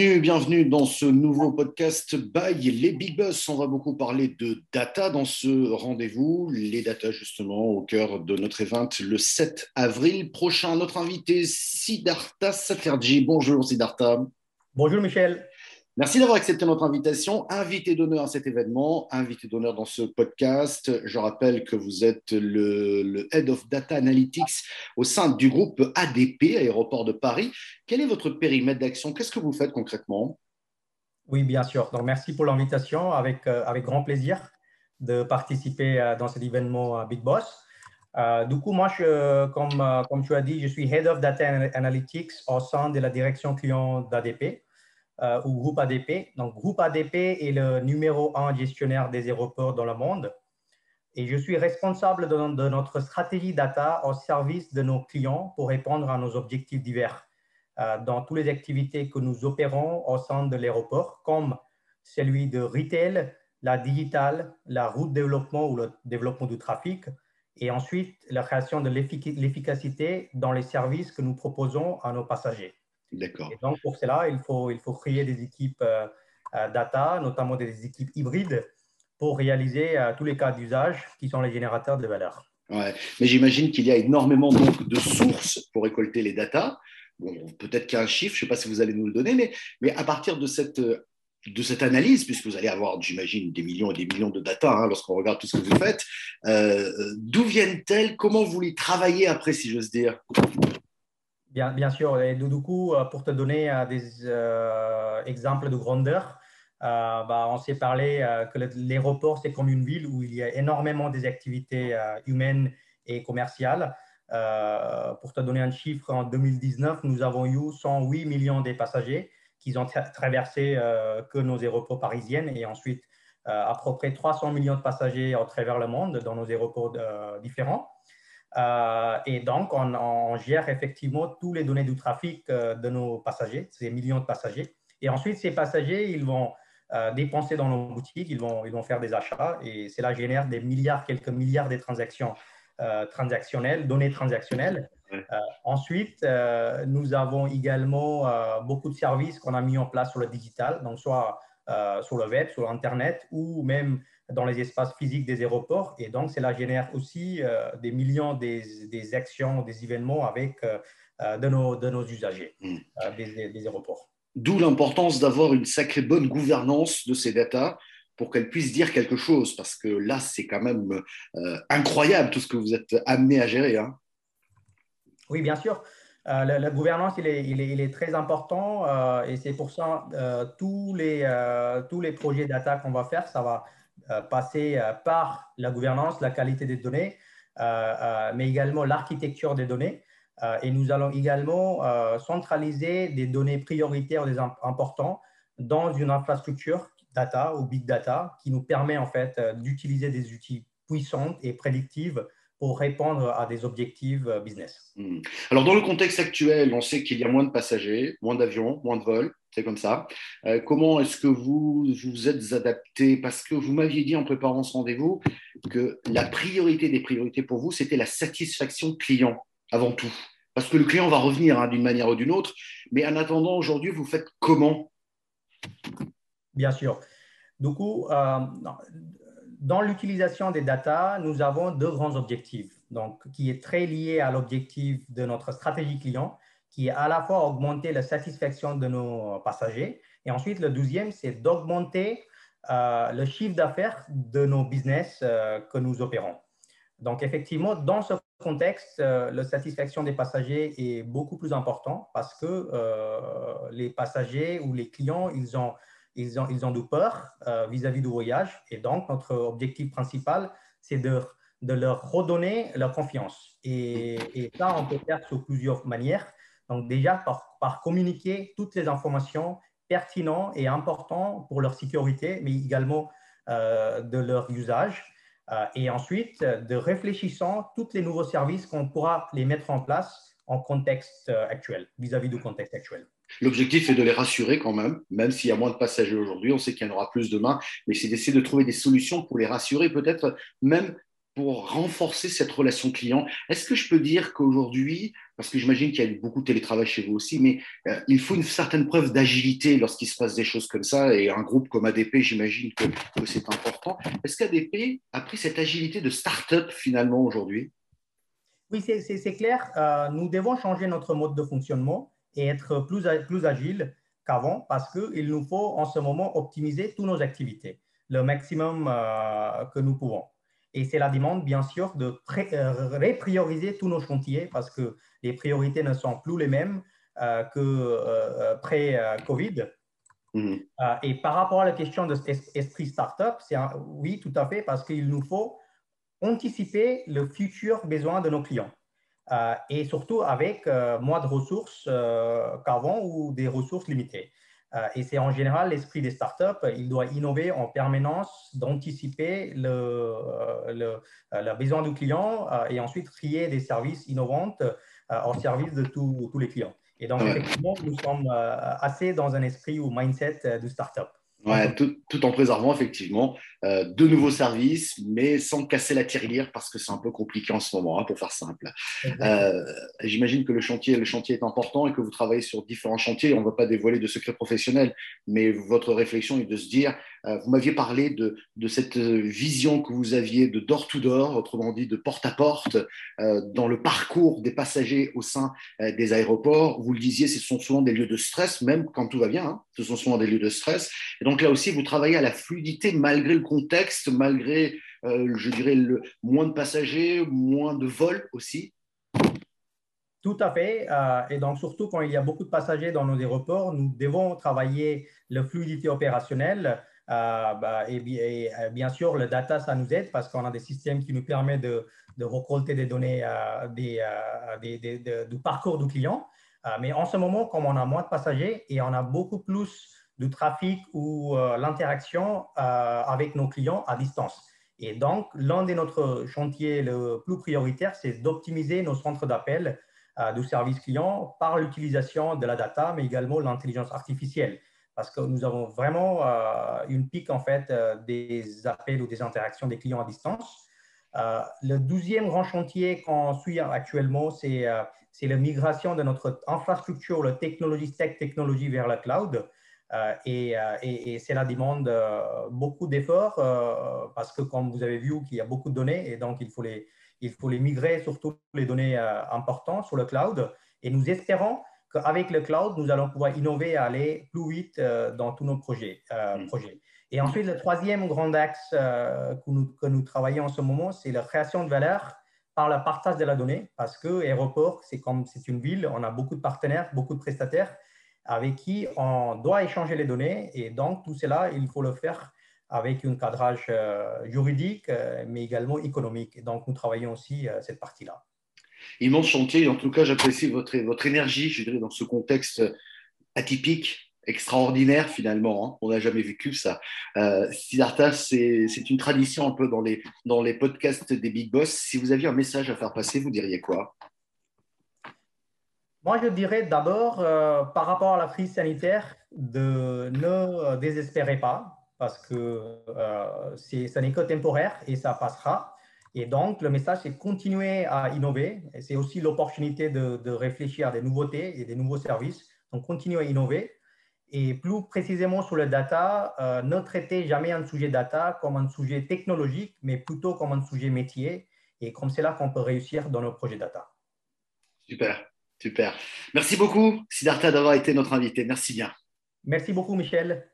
Bienvenue, dans ce nouveau podcast by les Big Boss. On va beaucoup parler de data dans ce rendez-vous. Les data, justement, au cœur de notre event le 7 avril prochain. Notre invité, Siddhartha Saterji. Bonjour, Siddhartha. Bonjour, Michel. Merci d'avoir accepté notre invitation. Invité d'honneur à cet événement, invité d'honneur dans ce podcast. Je rappelle que vous êtes le, Head of Data Analytics au sein du groupe ADP, Aéroport de Paris. Quel est votre périmètre d'action? Qu'est-ce que vous faites concrètement? Oui, bien sûr. Donc, merci pour l'invitation. Avec, euh, avec grand plaisir de participer euh, dans cet événement Big Boss. Euh, du coup, moi, comme, comme tu as dit, je suis Head of Data Analytics au sein de la direction client d'ADP euh, ou groupe ADP. Donc, groupe ADP est le numéro un gestionnaire des aéroports dans le monde. Et je suis responsable de, notre stratégie data au service de nos clients pour répondre à nos objectifs divers euh, dans toutes les activités que nous opérons au sein de l'aéroport, comme celui de retail, la digital, la route développement ou le développement du trafic, et ensuite la création de l'efficacité dans les services que nous proposons à nos passagers. D'accord. donc, pour cela, il faut, il faut créer des équipes euh, euh, data, notamment des équipes hybrides, pour réaliser euh, tous les cas d'usage qui sont les générateurs de valeur. Ouais. Mais j'imagine qu'il y a énormément donc, de sources pour récolter les data. Bon, peut-être qu'un chiffre, je ne sais pas si vous allez nous le donner, mais, mais à partir de cette, de cette analyse, puisque vous allez avoir, j'imagine, des millions et des millions de data hein, lorsqu'on regarde tout ce que vous faites, d'où viennent-elles? Comment vous les travaillez après, si j'ose dire? Bien, sûr. Et du coup, euh, pour te donner euh, des euh, exemples de grandeur, bah, on s'est parlé que l'aéroport, c'est comme une ville où il y a énormément des activités humaines et commerciales. pour te donner un chiffre, en 2019, nous avons eu 108 millions de passagers qui ont traversé que nos aéroports parisiens et ensuite à peu près 300 millions de passagers à travers le monde dans nos aéroports différents. Euh, et donc, on, gère effectivement toutes les données du trafic euh, de nos passagers, ces millions de passagers. Et ensuite, ces passagers, ils vont euh, dépenser dans nos boutiques, ils vont, ils vont faire des achats et cela génère des milliards, quelques milliards de transactions transactionnelles, données transactionnelles. ensuite, nous avons également beaucoup de services qu'on a mis en place sur le digital, donc soit sur le web, sur Internet ou même dans les espaces physiques des aéroports. Et donc, cela génère aussi euh, des millions des, des, actions, des événements avec euh, euh, de, nos, de nos usagers des, des, aéroports. D'où l'importance d'avoir une sacrée bonne gouvernance de ces datas pour qu'elles puissent dire quelque chose, parce que là, c'est quand même incroyable tout ce que vous êtes amené à gérer. Hein. Oui, bien sûr. La, gouvernance, il est, très important et c'est pour ça tous, les, tous les projets data qu'on va faire, ça va euh, passer euh, par la gouvernance, la qualité des données, euh, mais également l'architecture des données. et nous allons également centraliser des données prioritaires des importants dans une infrastructure data ou big data qui nous permet en fait d'utiliser des outils puissants et prédictifs pour répondre à des objectifs business. Hmm. Alors, dans le contexte actuel, on sait qu'il y a moins de passagers, moins d'avions, moins de vols c'est comme ça. Euh, comment est-ce que vous vous êtes adapté? Parce que vous m'aviez dit en préparant ce rendez-vous que la priorité des priorités pour vous, c'était la satisfaction client avant tout. Parce que le client va revenir hein, d'une manière ou d'une autre. Mais en attendant, aujourd'hui, vous faites comment? Bien sûr. Du coup, euh, dans l'utilisation des data, nous avons deux grands objectifs, donc, qui est très lié à l'objectif de notre stratégie client qui est à la fois augmenter la satisfaction de nos passagers. Et ensuite, le deuxième, c'est d'augmenter euh, le chiffre d'affaires de nos business euh, que nous opérons. Donc, effectivement, dans ce contexte, euh, la satisfaction des passagers est beaucoup plus importante parce que les passagers ou les clients, ils ont, ils ont, ils ont de peur vis-à-vis du voyage. Et donc, notre objectif principal, c'est de, de leur redonner leur confiance. Et, ça, on peut faire sur plusieurs manières. Donc déjà, par, communiquer toutes les informations pertinentes et importantes pour leur sécurité, mais également euh, de leur usage. Euh, et ensuite, de réfléchissant tous les nouveaux services qu'on pourra les mettre en place en contexte euh, actuel, vis-à-vis du contexte actuel. L'objectif est de les rassurer quand même, même s'il y a moins de passagers aujourd'hui, on sait qu'il y en aura plus demain, mais c'est d'essayer de trouver des solutions pour les rassurer, peut-être même pour renforcer cette relation client. Est-ce que je peux dire qu'aujourd'hui, parce que j'imagine qu'il y a beaucoup de télétravail chez vous aussi, mais euh, il faut une certaine preuve d'agilité lorsqu'il se passe des choses comme ça. Et un groupe comme ADP, j'imagine que, c'est important. Est-ce qu'ADP a pris cette agilité de start-up finalement aujourd'hui? Oui, c'est clair. Euh, nous devons changer notre mode de fonctionnement et être plus, plus agile qu'avant parce qu'il nous faut en ce moment optimiser toutes nos activités, le maximum euh, que nous pouvons. Et c'est la demande, bien sûr, de réprioriser tous nos chantiers parce que les priorités ne sont plus les mêmes euh, que euh, pré-Covid. Mhm. Euh, et par rapport à la question de cet esprit startup, c'est oui, tout à fait, parce qu'il nous faut anticiper le futur besoin de nos clients. Et surtout avec moins de ressources qu'avant ou des ressources limitées. et c'est en général l'esprit des startups. Il doit innover en permanence, d'anticiper le, le, le, besoin du client et ensuite créer des services innovants en euh, service de tous les clients. Et donc, effectivement, nous sommes euh, assez dans un esprit ou mindset euh, de startup. Ouais, tout, tout, en préservant effectivement de nouveaux services, mais sans casser la tirelire parce que c'est un peu compliqué en ce moment, hein, pour faire simple. J'imagine que le chantier, le chantier est important et que vous travaillez sur différents chantiers. On ne va pas dévoiler de secrets professionnels, mais votre réflexion est de se dire euh, vous m'aviez parlé de, cette vision que vous aviez de door-to-door, autrement dit de porte-à-porte, euh, dans le parcours des passagers au sein euh, des aéroports. Vous le disiez, ce sont souvent des lieux de stress, même quand tout va bien, hein. ce sont souvent des lieux de stress. Et donc là aussi, vous travaillez à la fluidité malgré le contexte, malgré, je dirais, le, moins de passagers, moins de vols aussi. Tout à fait. et donc, surtout quand il y a beaucoup de passagers dans nos aéroports, nous devons travailler la fluidité opérationnelle euh, bah, et, euh, bien sûr, le data, ça nous aide parce qu'on a des systèmes qui nous permettent de, de des données euh, du parcours du client. mais en ce moment, comme on a moins de passagers et on a beaucoup plus de trafic ou l'interaction avec nos clients à distance. Et donc, l'un de notre chantiers le plus prioritaire, c'est d'optimiser nos centres d'appel du service client par l'utilisation de la data, mais également l'intelligence artificielle parce que nous avons vraiment euh, une pique en fait euh, des appels ou des interactions des clients à distance. Euh, le douzième grand chantier qu'on suit actuellement, c'est la migration de notre infrastructure, la technologie tech technologie vers la cloud. et, et, cela demande beaucoup d'efforts parce que, comme vous avez vu, qu'il y a beaucoup de données et donc il faut les, il faut les migrer, surtout les données importantes sur le cloud. Et nous espérons qu'avec le cloud, nous allons pouvoir innover et aller plus vite euh, dans tous nos projets. Euh, mm. projets. Et ensuite, le troisième grand axe euh, que, nous, que, nous, travaillons en ce moment, c'est la création de valeur par le partage de la donnée, parce que Aéroport, c'est comme c'est une ville, on a beaucoup de partenaires, beaucoup de prestataires avec qui on doit échanger les données, et donc tout cela, il faut le faire avec un cadrage juridique, mais également économique. Et donc, nous travaillons aussi cette partie-là immense chantier. En tout cas, j'apprécie votre, votre énergie, je dirais, dans ce contexte atypique, extraordinaire finalement. Hein. On n'a jamais vécu ça. Euh, c'est une tradition un peu dans les, dans les podcasts des Big Boss. Si vous aviez un message à faire passer, vous diriez quoi? Moi, je dirais d'abord, euh, par rapport à la crise sanitaire, de ne désespérer pas, parce que euh, ce n'est que temporaire et ça passera. Et donc, le message, c'est continuer à innover. C'est aussi l'opportunité de, réfléchir à des nouveautés et des nouveaux services. Donc, continuer à innover. Et plus précisément sur le data, euh, ne traiter jamais un sujet data comme un sujet technologique, mais plutôt comme un sujet métier. Et comme c'est là qu'on peut réussir dans nos projets data. Super, super. Merci beaucoup, Siddhartha, d'avoir été notre invité. Merci bien. Merci beaucoup, Michel.